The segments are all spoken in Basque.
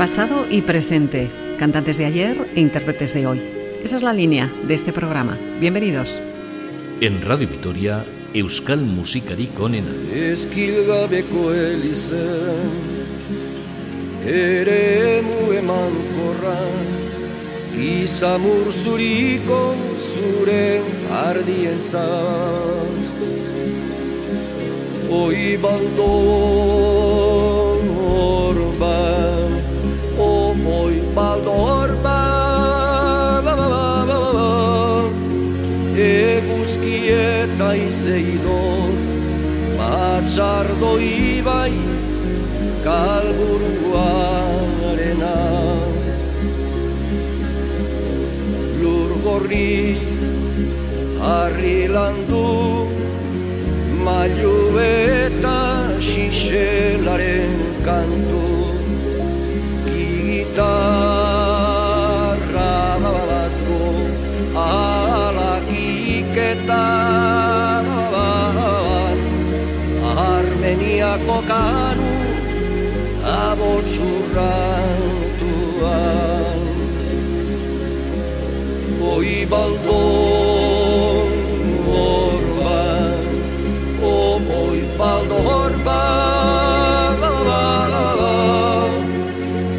Pasado y presente, cantantes de ayer e intérpretes de hoy. Esa es la línea de este programa. Bienvenidos. En Radio Vitoria, Euskal Musikarik onena. Eskilgabeko elizen Ere emu eman korra Gizamur zuriko zure ardientzat Oi baldon orban baldo orban ba, ba, ba, ba, ba. Eguzki eta izeidon Matxardo ibai kalburuarena Lur gorri harri landu Mailu eta xixelaren kantu Gitarra Armeniako kanu abotxurrantuan Oi baldon orban, o oi baldo orban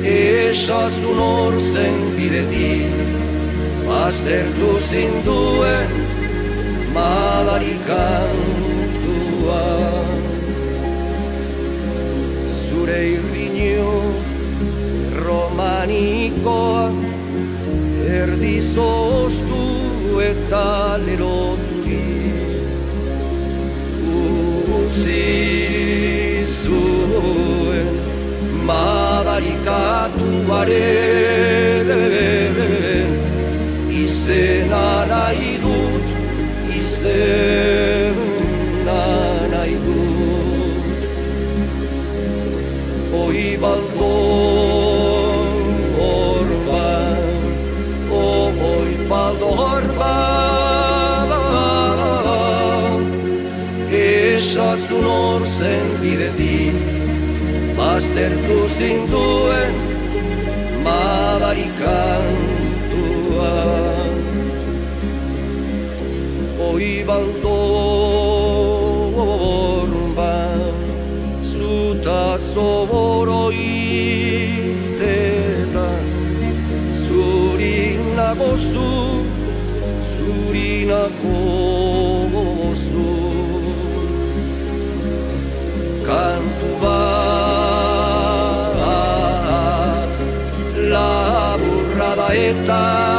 Esazun hor zen bidetik, baztertu zinduen madarikantuan erdi zoztu eta leroturik utzi zuen madarikatuaren izena baztertu zinduen eta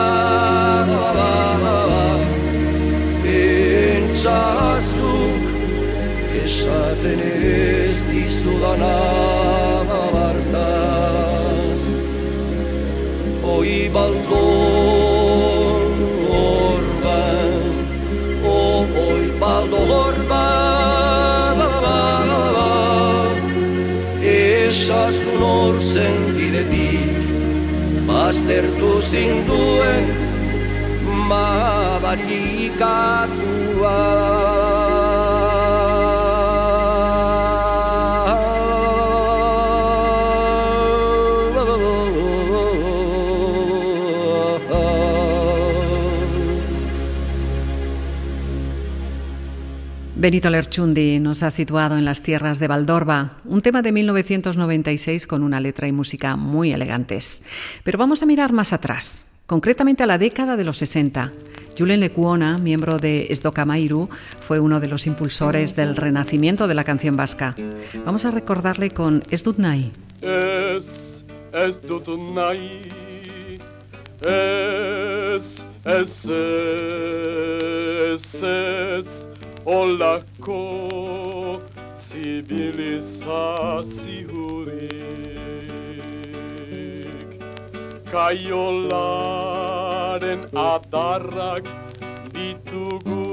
Pentsazuk esaten ez dizudana bartaz Oi balkon orban, o oi baldo orban Esazun hor zen bidetik, baztertu zinduen Benito Lerchundi nos ha situado en las tierras de Valdorba, un tema de 1996 con una letra y música muy elegantes. Pero vamos a mirar más atrás, concretamente a la década de los 60. Julen Lecuona, miembro de Esdocamairu, fue uno de los impulsores del renacimiento de la canción vasca. Vamos a recordarle con Esdutnai. Es, es dut nahi, ez, ez, ez, ez, olako zibilizaziorik. Kaiolaren adarrak ditugu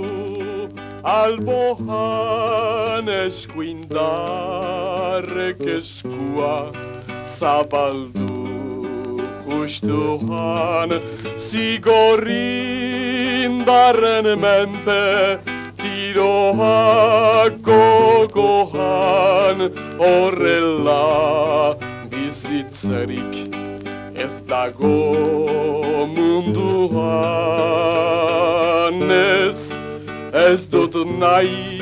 albohan eskuindarrek eskua zabaldu justuan zigorrindarren menpe tiroak gogoan horrela bizi Bizitzerik ez dago munduan ez ez dut nahi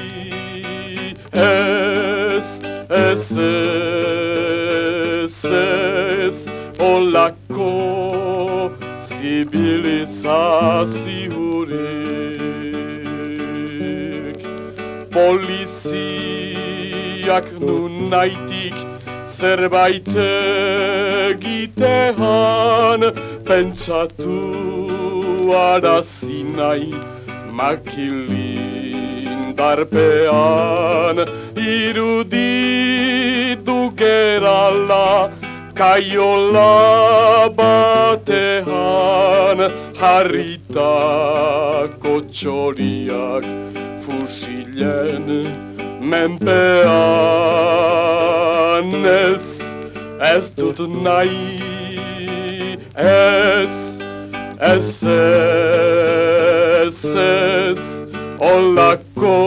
ez ez ez ez olako zibilizaziorik poliziak nun naitik zerbait egitean pentsatu arazi nahi makilin darpean. Iruditu gerala kaiola batean harritako txoriak fusilen menpean. Ez ez dut nahi ez ez ez ez. Olako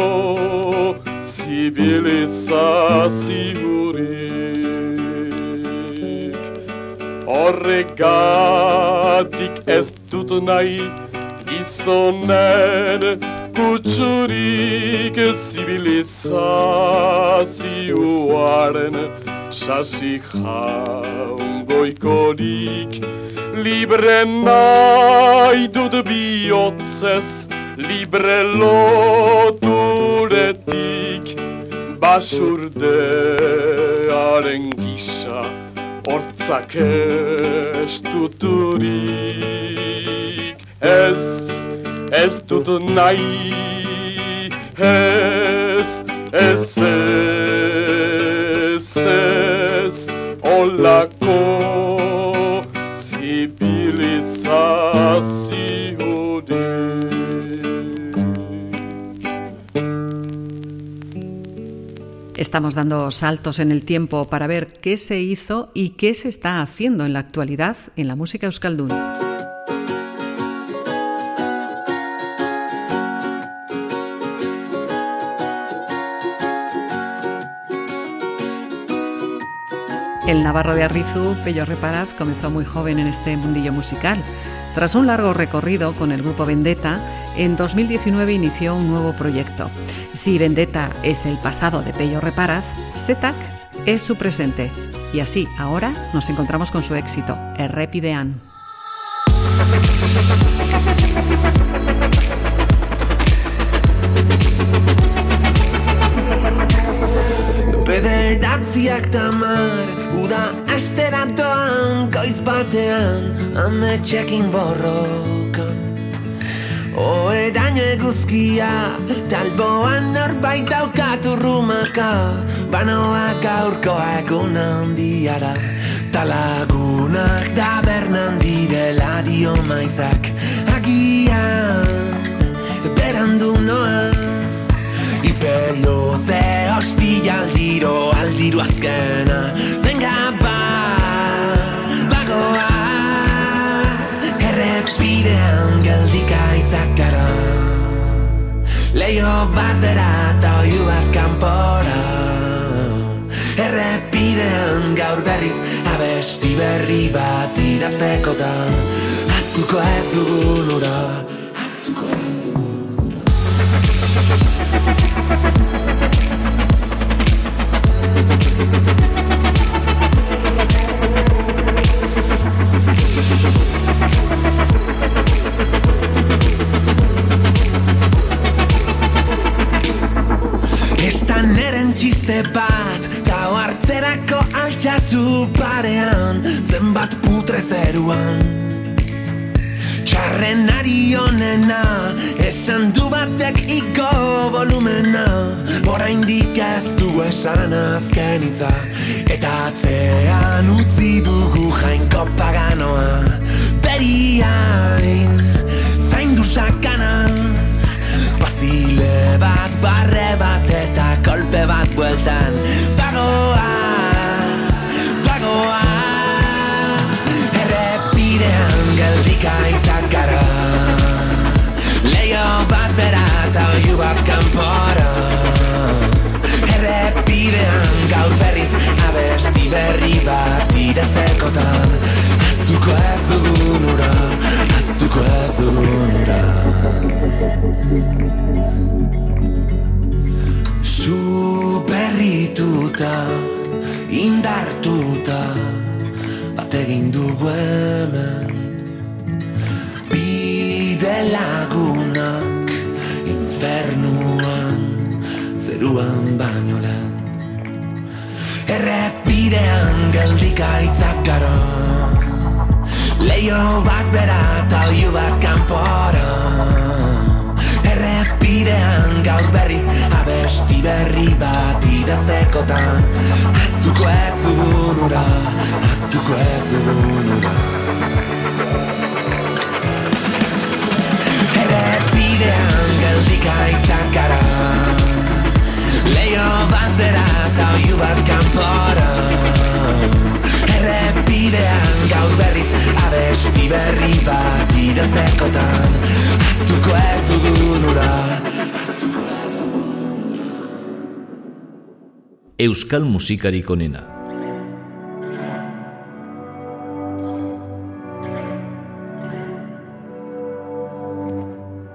zibilizaziorik horregatik ez nahi gizonen kutsurik zibilizazioaren. Sasi jaungoikorik libre nahi dut bihotzez libre loturetik. Basurdearen gisa hortzak estuturik ez dut nahi ez ez ez ez olako Estamos dando saltos en el tiempo para ver qué se hizo y qué se está haciendo en la actualidad en la música euskaldun. El navarro de Arrizu, Pello Reparaz, comenzó muy joven en este mundillo musical. Tras un largo recorrido con el grupo Vendetta, en 2019 inició un nuevo proyecto. Si Vendetta es el pasado de Pello Reparaz, Setac es su presente. Y así, ahora nos encontramos con su éxito, Errepidean. Ametxekin borrokan Oeraino eguzkia Talboan norbait daukat urrumaka Banoak aurkoa egun handiara Talagunak tabernan direla dio maizak. Agian Berandu noa Ipelo ze hostia aldiro Aldiro azkena. Venga ba Bagoaz Errepidean geldika itzak gara. Leio bat bera eta oiu bat kanpora. Errepidean gaur berriz Abesti berri bat idaztekotan. Aztuko ez dugun ura. Aztuko ez dugun. Estan txiste bat Tau hartzerako altxazu parean Zenbat putre zeruan. Txarren ari honena Esan du batek iko volumena Oraindik ez du esan azken hitza. Eta atzean utzi dugu jainko paganoa bat kanpora. Errepidean gaur berriz abesti berri bat idaztekotan. Aztuko ez dugun ura Aztuko ez dugun ura. Su berrituta Indartuta Bat egin dugu hemen. Bide lagunak Infernuan Zeruan baino lehen. Errepidean geldik aitzak gara. Leio bat bera eta oiu bat kanpora. Errepidean gaur berriz abesti berri bat idaztekotan. Aztuko ez dugun ura, aztuko ez dugun ura Errepidean geldik aitzak gara. Leio bat bera eta oiu bat kanpora. Errepidean gaur berriz abesti berri bat idaztekotan. Aztuko ez dugun ura Euskal musikarik onena.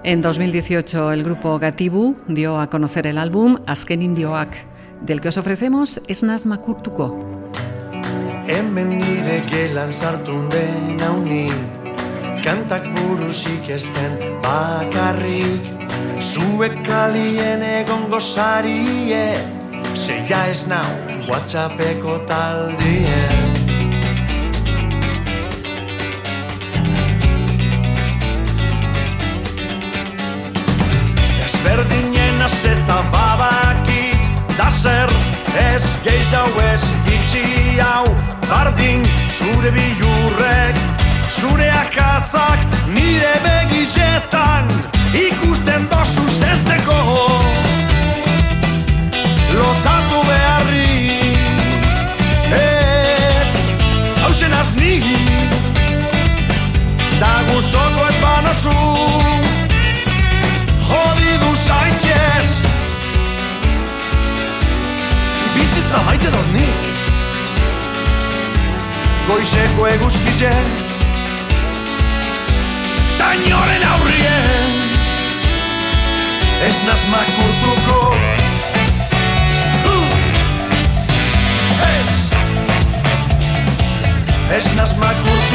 En 2018 el grupo Gatibu dio a conocer el álbum Asken Indioak, del que os ofrecemos Esnaz Makurtuko. Hemen nire gelan sartu den hauni. Kantak burusik esten bakarrik. Zuek kalien egon gozarie Zeia ez nau Whatsappeko taldien Ezberdinen azeta badakit Da zer ez gehiago ez itxi hau. Bardin zure bilurrek Zure akatzak nire begizetan Ikusten dozu zesteko Lotzatu beharri Ez hausen azni Da gustoko ez banozu Bizitza maite dut nik. Goizeko eguzkize Tainoren aurrien Ez naz makurtuko. Uh! Ez. Ez naz makurtuko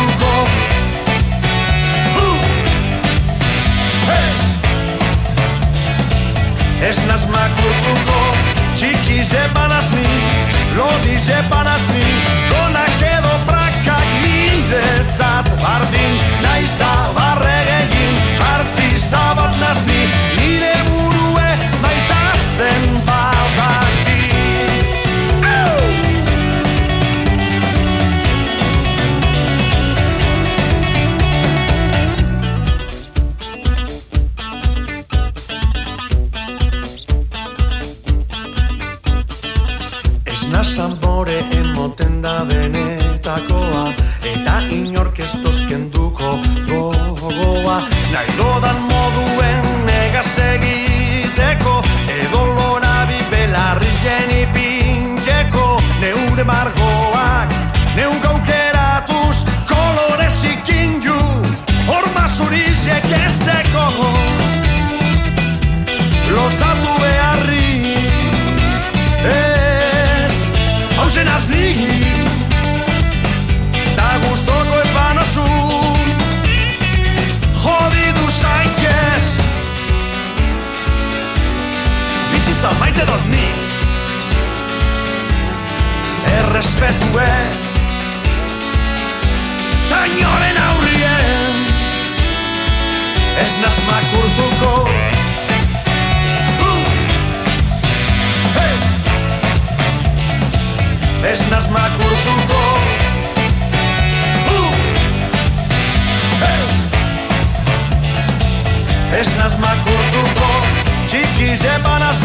Ez naz makurtuko Uh! Ez Ez naz makurtuko Txiki zebanaz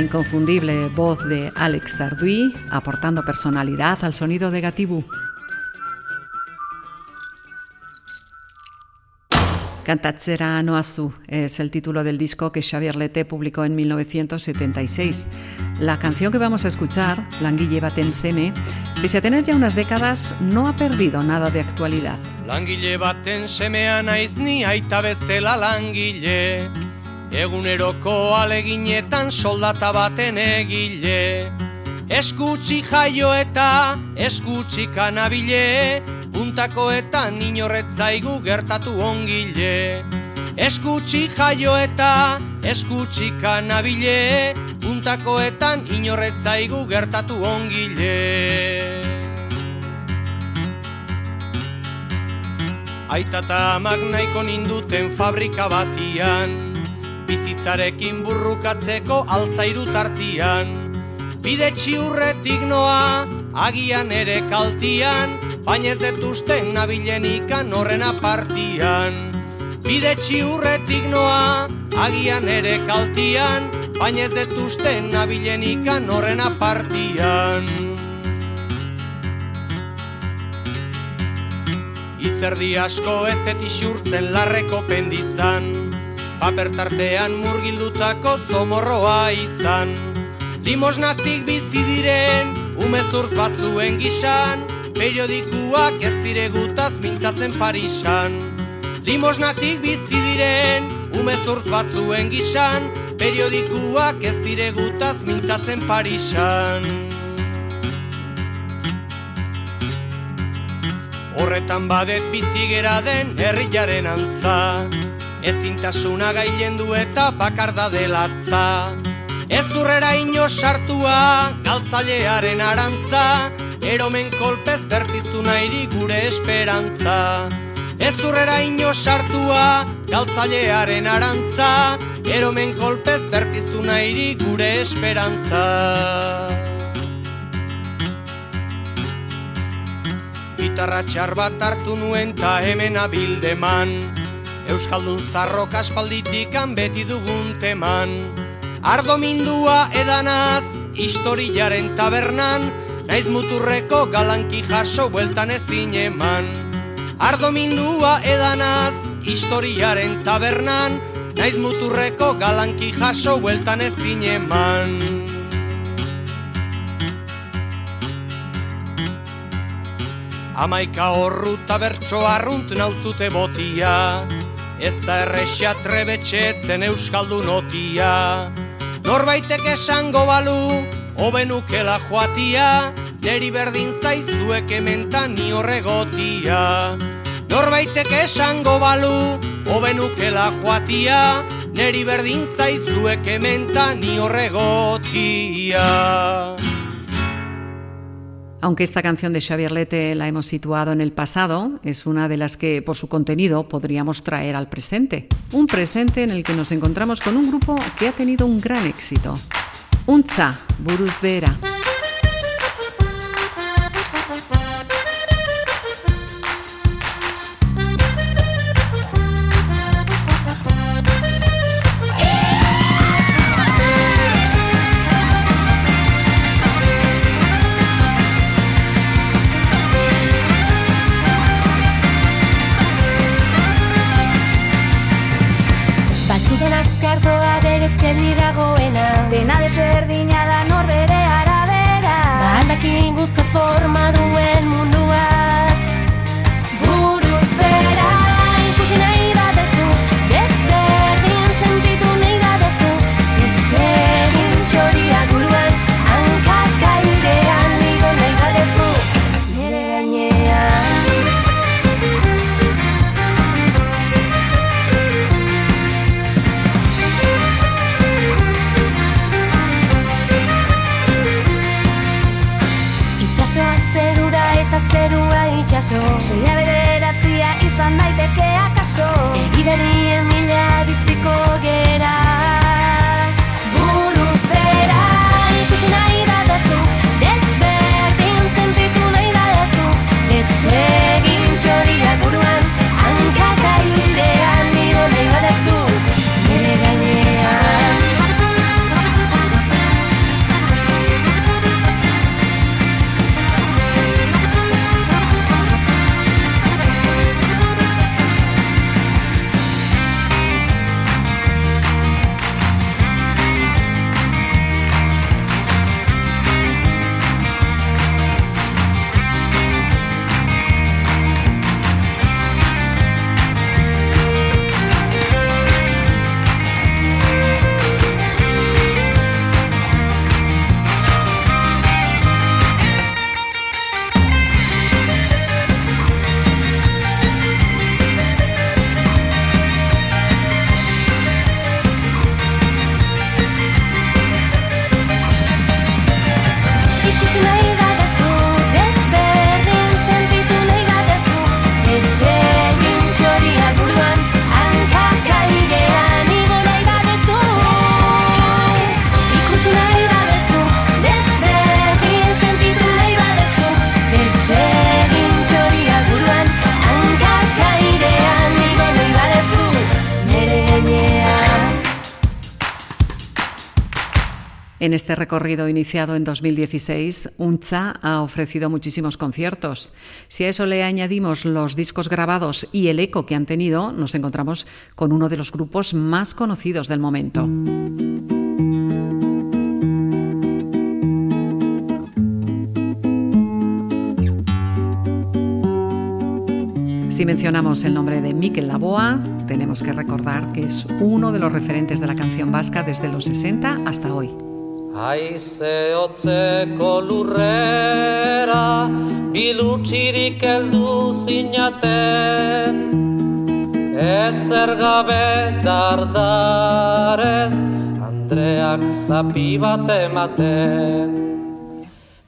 inconfundible voz de Alex Sarduy aportando personalidad al sonido de Gatibu. Cantatzera Noazu es el título del disco que Xavier Lete publicó en 1976. La canción que vamos a escuchar, Languille baten seme, pese a tener ya unas décadas, no ha perdido nada de actualidad. Langile baten semea naiz ni aita bezela langile Eguneroko aleginetan soldata baten egile. Eskutsi jaio eta eskutsi kanabile. Puntakoetan inorretzaigu gertatu ongile. Eskutsi jaio eta eskutsi kanabile. Puntakoetan inorretzaigu gertatu ongile. Aitata amak nahiko ninduten fabrika batian bizitzarekin burrukatzeko altzairu tartian. Bide txiurretik noa, agian ere kaltian, baina ez detuzten nabilen ikan horren apartian. Bide txiurretik noa, agian ere kaltian, baina ez detuzten nabilen ikan horren apartian. Izerdi asko ez detixurtzen larreko pendizan, papertartean murgildutako zomorroa izan. Limosnatik bizi diren, umezurz batzuen gisan, periodikuak ez diregutaz mintzatzen Parisan. Limosnatik bizi diren, umezurz batzuen gisan, periodikuak ez diregutaz mintzatzen Parisan. Horretan badet bizi gera den herriaren antza, ezintasuna gailen du eta bakarda delatza. Ez urrera ino sartua, galtzailearen arantza, eromen kolpez bertiztu nahi gure esperantza. Ez urrera ino sartua, galtzailearen arantza, eromen kolpez bertiztu nahi gure esperantza. Gitarra txar bat hartu nuen ta hemen abildeman, Euskaldun zarrok aspalditik beti dugun teman. Ardo mindua edanaz, historiaren tabernan Naiz muturreko galanki jaso bueltan ezin eman. Ardo mindua edanaz, historiaren tabernan Naiz muturreko galanki jaso bueltan ezin eman. Amaika horru tabertso arrunt nauzute botia ez da errexia trebetxetzen euskaldu notia. Norbaitek esango balu, hobenukela joatia, neri berdin zaizuek ementan ni horregotia. Norbaitek esango balu, hobenukela joatia, neri berdin zaizuek ementan ni horregotia. Aunque esta canción de Xavier Lete la hemos situado en el pasado, es una de las que por su contenido podríamos traer al presente. Un presente en el que nos encontramos con un grupo que ha tenido un gran éxito. Unza, Buruz Vera. En este recorrido iniciado en 2016, UNCHA ha ofrecido muchísimos conciertos. Si a eso le añadimos los discos grabados y el eco que han tenido, nos encontramos con uno de los grupos más conocidos del momento. Si mencionamos el nombre de Miquel Laboa, tenemos que recordar que es uno de los referentes de la canción vasca desde los 60 hasta hoy. Aize otzeko lurrera, bilutxirik heldu zinaten, ezer gabe dardarez, Andreak zapi bat ematen.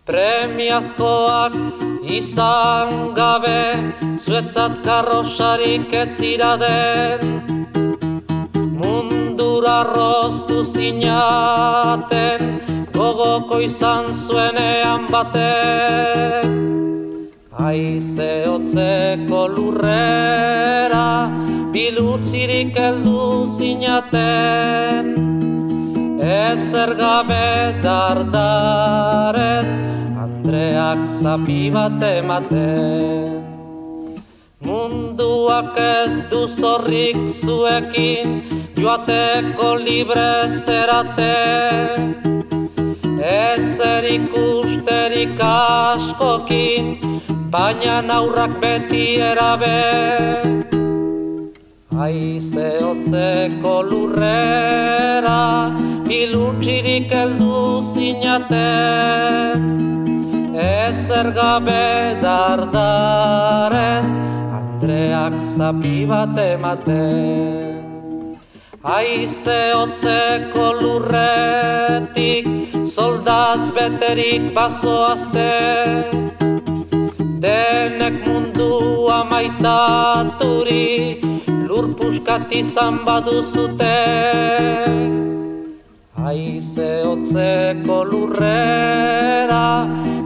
Premiazkoak izan gabe, zuetzat karrosarik ez den, mundura roztu zinaten, gogoko izan zuenean batek. Aize hotzeko lurrera, bilutzirik heldu zinaten, ezer gabe dardarez, Andreak zapi bat ematen. Munduak ez du zorrik zuekin, joateko libre zerate. Ezer ikusterik askokin, baina aurrak beti erabe. Aize hotzeko lurrera, bilutxirik heldu zinaten. Ezer gabe dardarez, Andreak zapi bat ematen. Aize hotzeko lurretik, soldaz beterik bazoazte. Denek mundua maitaturi, lur puskat izan baduzute. Aize hotzeko lurrera,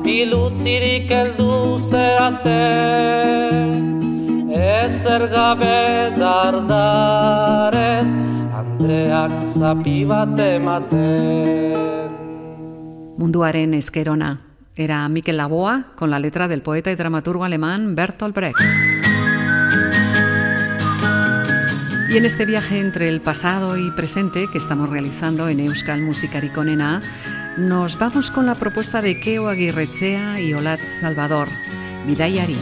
bilutzirik heldu zerate ezer gabe dardarez, Andreak zapi bat. Munduaren eskerona era Mikel Laboa con la letra del poeta y dramaturgo alemán Bertolt Brecht. Y en este viaje entre el pasado y presente que estamos realizando en Euskal Musikarikonena, nos vamos con la propuesta de Keo Aguirrechea y Olat Salvador, Vidayari.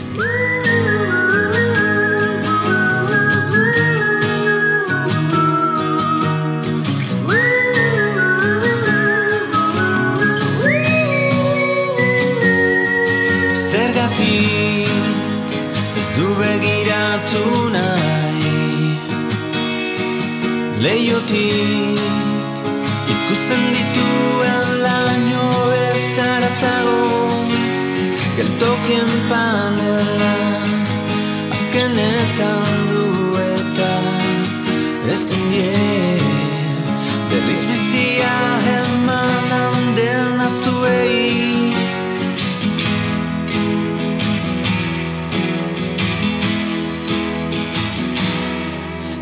Leiotik ikusten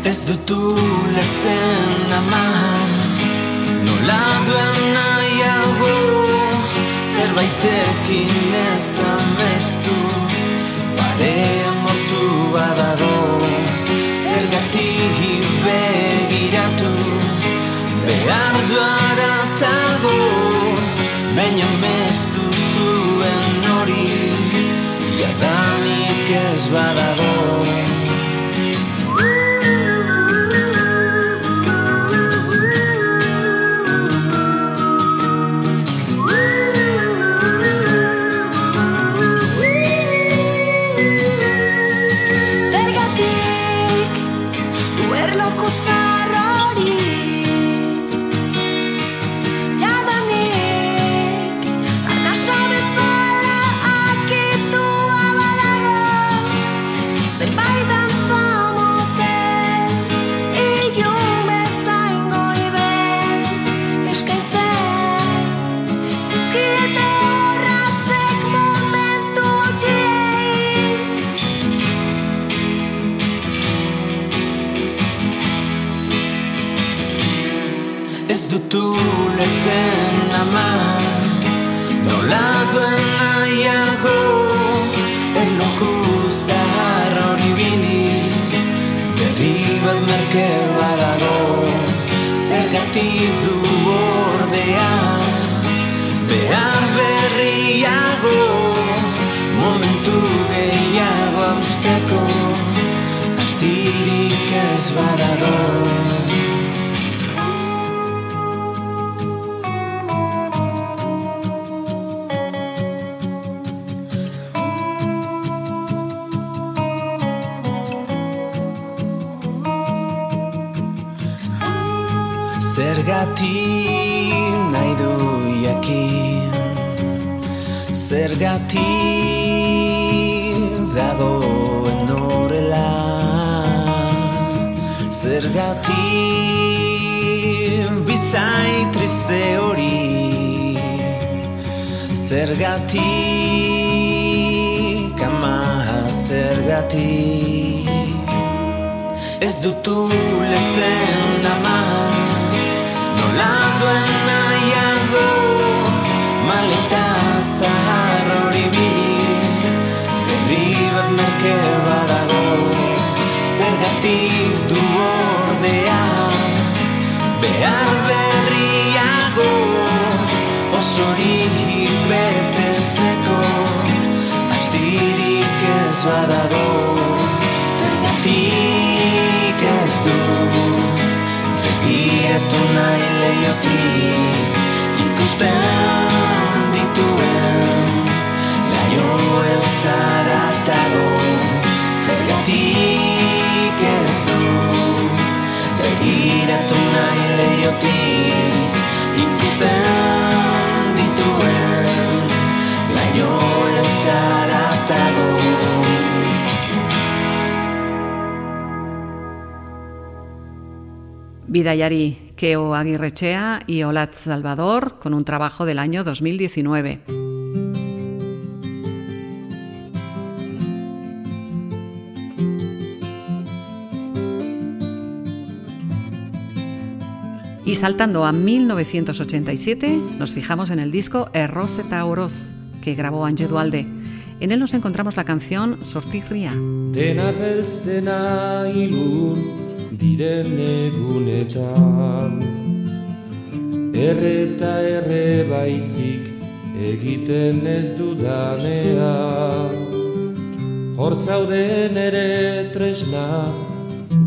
Ez dutu lertzen ama. Nola duen nahiago Zerbaitekin ez du. Pare mortu badago Zergatik begiratu. Behar duara tago Baina mestu zuen hori. Jadanik ez badago Badago Zergatik nahi du jakin. Zergatik Zergatik bizai triste hori. Zergatik ama zergatik Ez dutu letzen ama. Nola duen nahiago Maleta zahar hori bini Berri bat merke badago Zergatik du ordea. Behar berriago Osorik betetzeko Astirik ez badago Zergatik ez du. Begiratu nahi leiotik Ikusten dituen Laio ez zaratago Zergatik ez du Begiratu nahi leiotik Ikusten dituen Laio ez zaratago Bidaiari Keo Aguirrechea y Olat Salvador con un trabajo del año 2019. Y saltando a 1987, nos fijamos en el disco Erroseta Oroz, que grabó Ange Dualde. En él nos encontramos la canción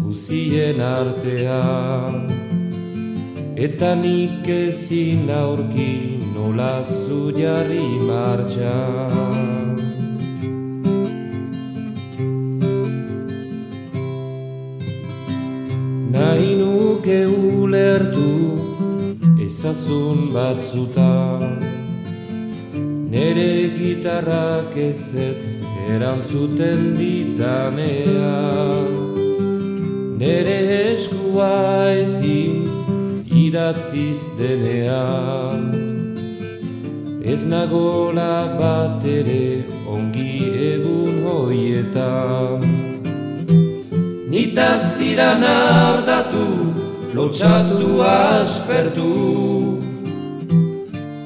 guzien artean Eta nik ezin aurki nola zu jarri martxan Nahi nuke ulertu ezazun batzutan. Nere gitarrak ezetz erantzuten ditanean Nere eskua ezin idatziz denean. Ez nagola bat ere ongi egun hoietan. Nitaz ziran ardatu, lotxatu aspertu.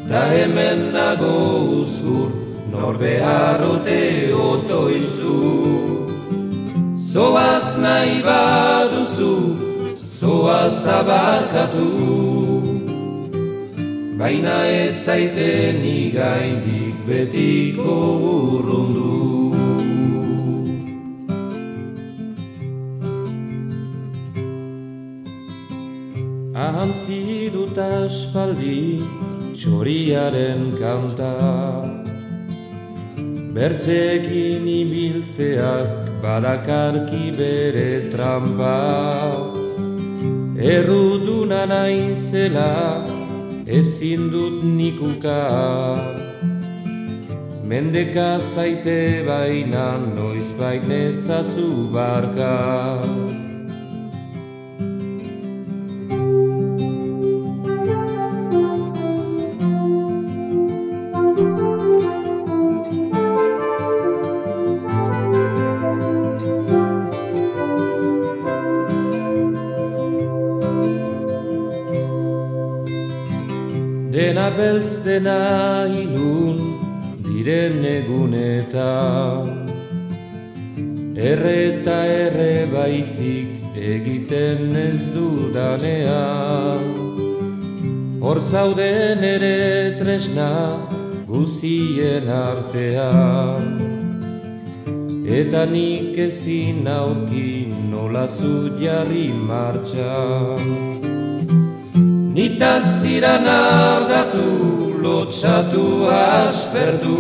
Ta hemen nago uzkur, nor beharrote otoizu. Zoaz nahi baduzu, zoaz tabarkatu Baina ez zaiten igaindik betiko urrundu. Ahantzi dut aspaldi txoriaren kanta. Bertzekin ibiltzeak badakarki bere trampa Erruduna naizela ezin dut nikuka Mendeka zaite baina noiz bainezazu barka zauden ere tresna guzien artean. Eta nik ezin aurki nola zu jarri martxan. Nita ziran ardatu, lotxatu asperdu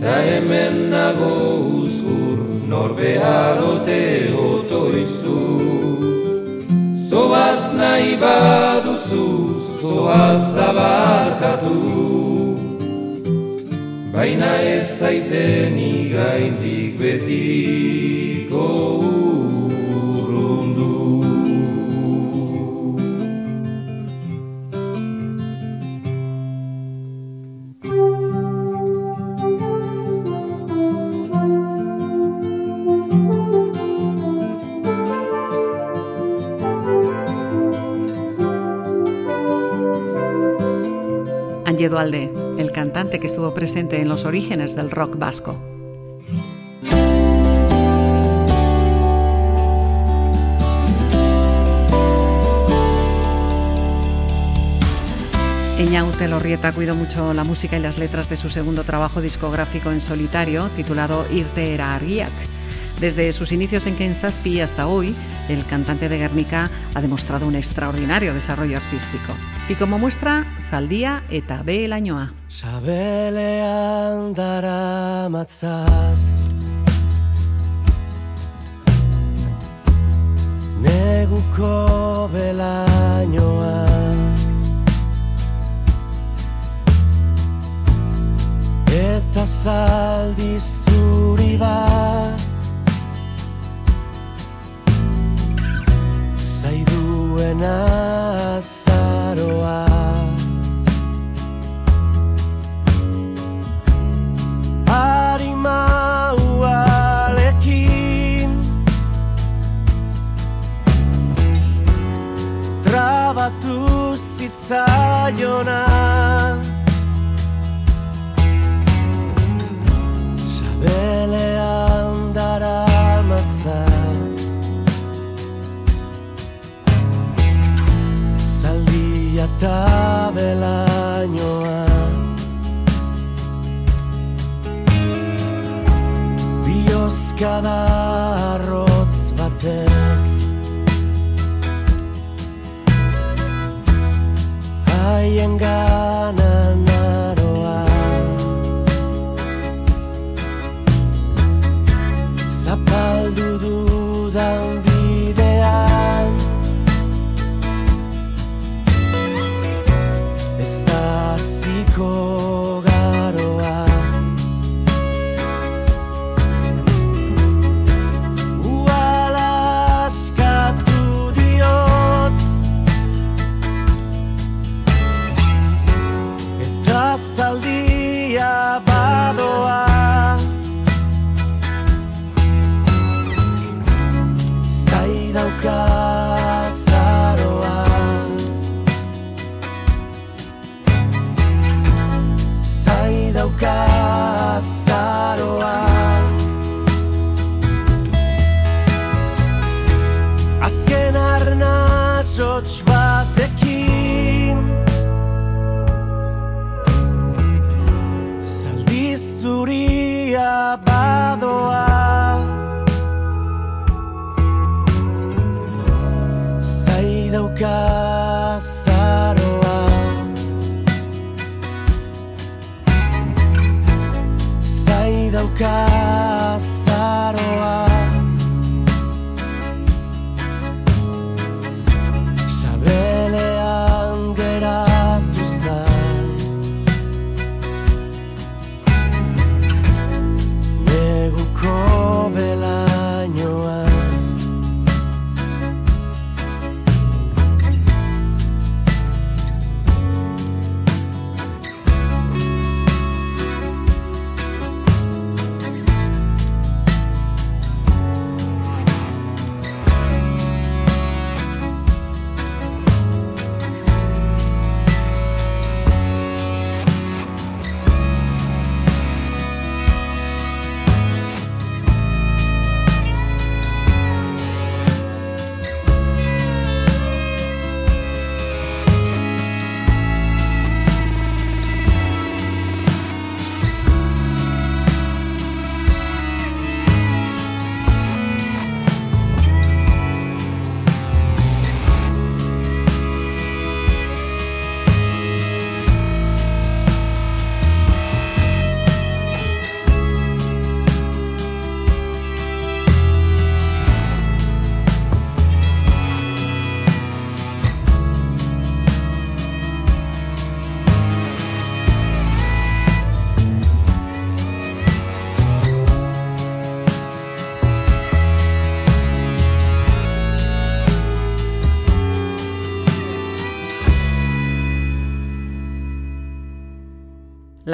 Ta hemen nago uzkur, nor beharote otoizu Zoaz nahi baduzu, zoaz tabarkatu baina ez zaiten igaindik betiko El cantante que estuvo presente en los orígenes del rock vasco. Eñaute Lorrieta cuidó mucho la música y las letras de su segundo trabajo discográfico en solitario, titulado Irte era Argiak. Desde sus inicios en Kensaspi hasta hoy, el cantante de Guernica ha demostrado un extraordinario desarrollo artístico. Y como muestra, Zaldia eta dara matzat Neguko desayunar. Eta zaldia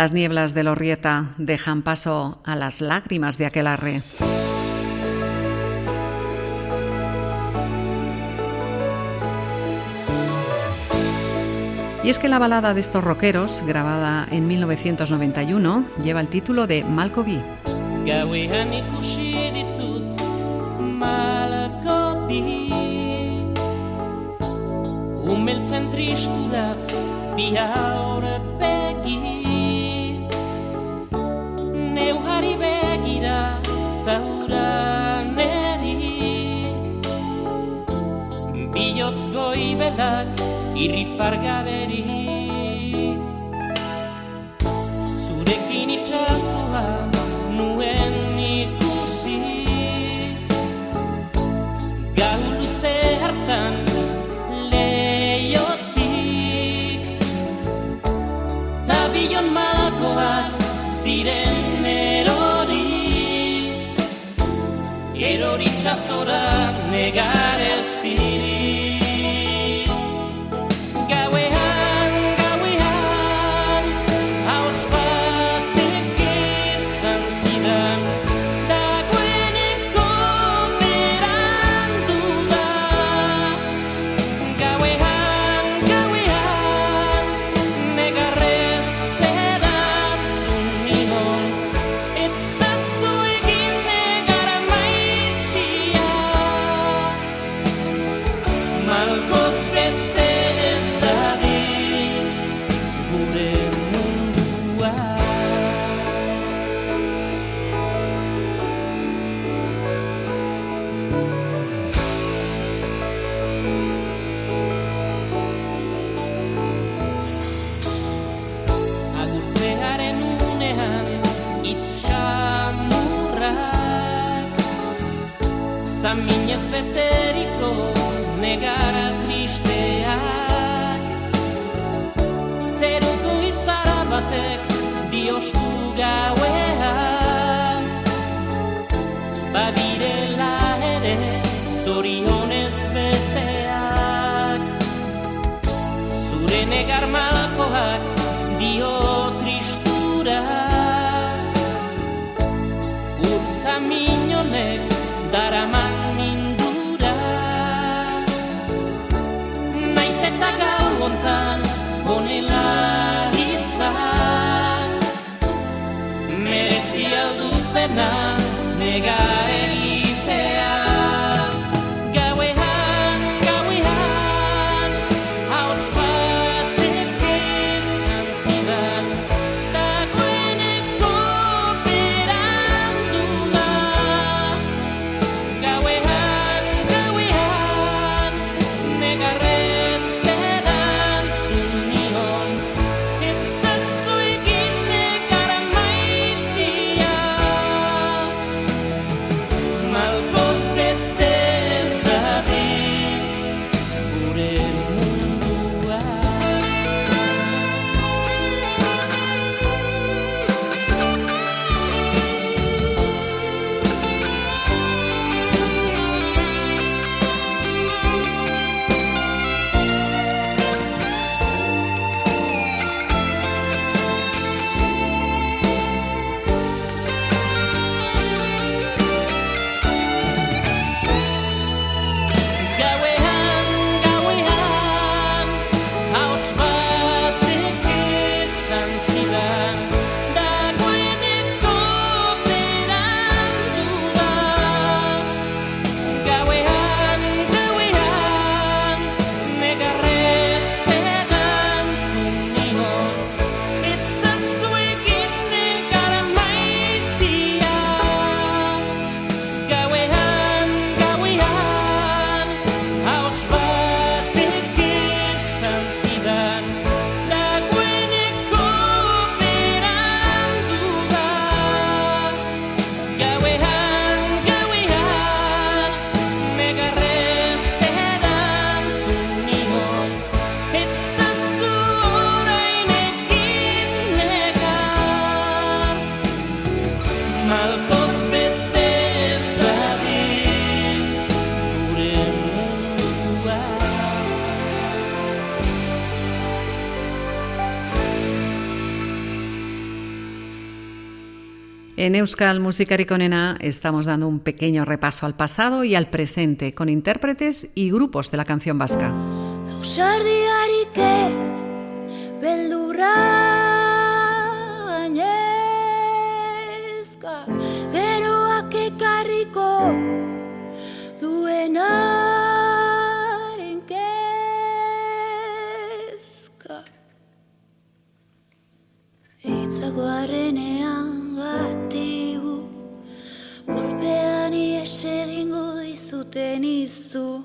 Las nieblas de Lorrieta dejan paso a las lágrimas de Aquelarre. Y es que la balada de estos rockeros, grabada en 1991, lleva el título de Malkovy. Taura neri Bihotz goibelak irri fargaberi. Zurekin itxasua nuen ikusi. Gau Ez diri zure negar malakoak dio tristura. Urza minonek daraman mindura. Naiz eta gau ontan bonela izan. Merezi aldupena negar Euskal Musicariconena estamos dando un pequeño repaso al pasado y al presente con intérpretes y grupos de la canción vasca. Itzagoarenean egingo dizuten izu.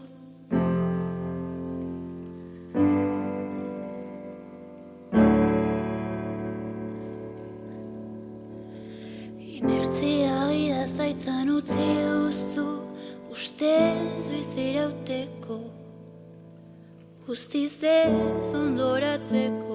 Inertzia bida zaitzan utzi duzu Ustez bizirauteko. Guztiz ez ondoratzeko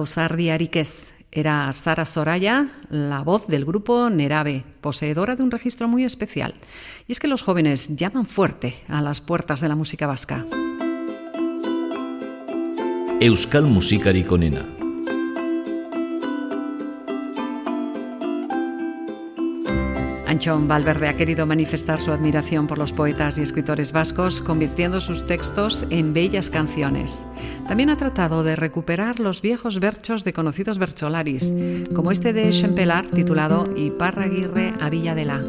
Ausardiarik ez. Era Sara Soraya, la voz del grupo Nerabe, poseedora de un registro muy especial. Y es que los jóvenes llaman fuerte a las puertas de la música vasca. Euskal Musicariconena. Anchón Valverde ha querido manifestar su admiración por los poetas y escritores vascos, convirtiendo sus textos en bellas canciones. También ha tratado de recuperar los viejos verchos de conocidos bercholaris, como este de Xempelar titulado Iparraguirre a Villa de la.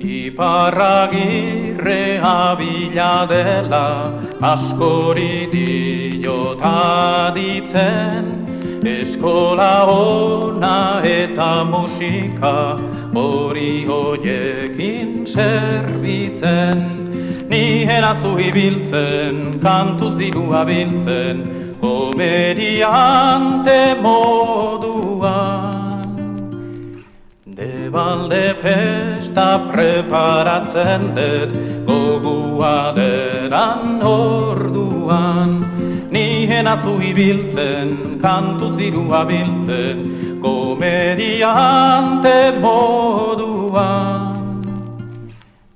Iparragirre abila dela askori diota ditzen Eskola ona eta musika hori hoiekin zerbitzen Ni erazu ibiltzen, kantuz dirua biltzen Komediante moduan. Debalde pesta preparatzen dut Gogua deran orduan Ni henazu ibiltzen, kantuz dirua biltzen Komediante moduan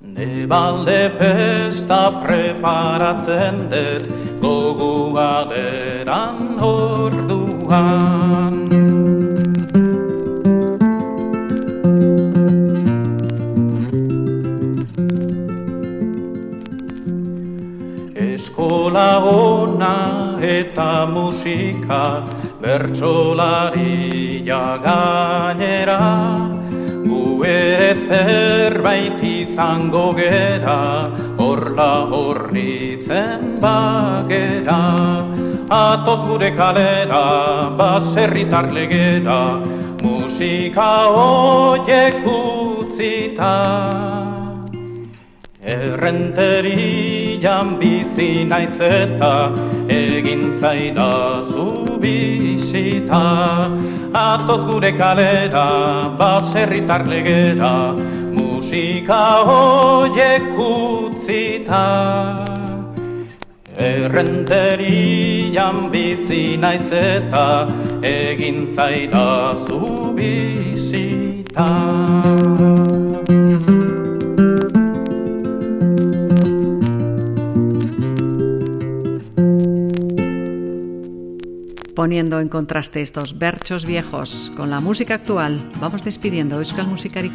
Debalde pesta preparatzen dut Gogua deran orduan Eskola ona eta musika bertsolari gainera Gu ere zerbait izango gera Horla horritzen bagera. Atoz gure kalera, baserritar legera Musika hoiek utzita Errenterian bizi naiz eta egin zaidazu bisita Atoz gure kalera, baserritar legera, musika hoiek utzita. Errenterian bizi naiz eta egin zaidazu bisita Poniendo en contraste estos berchos viejos con la música actual, vamos despidiendo Euskal Musikari.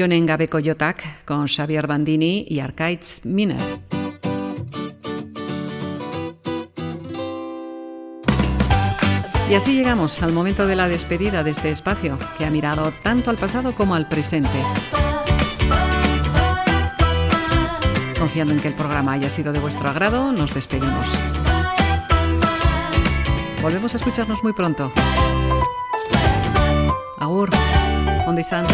Jonen Gabeko Jotak con Xavier Bandini y Arkaitz Miner. Y así llegamos al momento de la despedida de este espacio, que ha mirado tanto al pasado como al presente. Confiando en que el programa haya sido de vuestro agrado, nos despedimos. Volvemos a escucharnos muy pronto. Agur, ¿dónde están?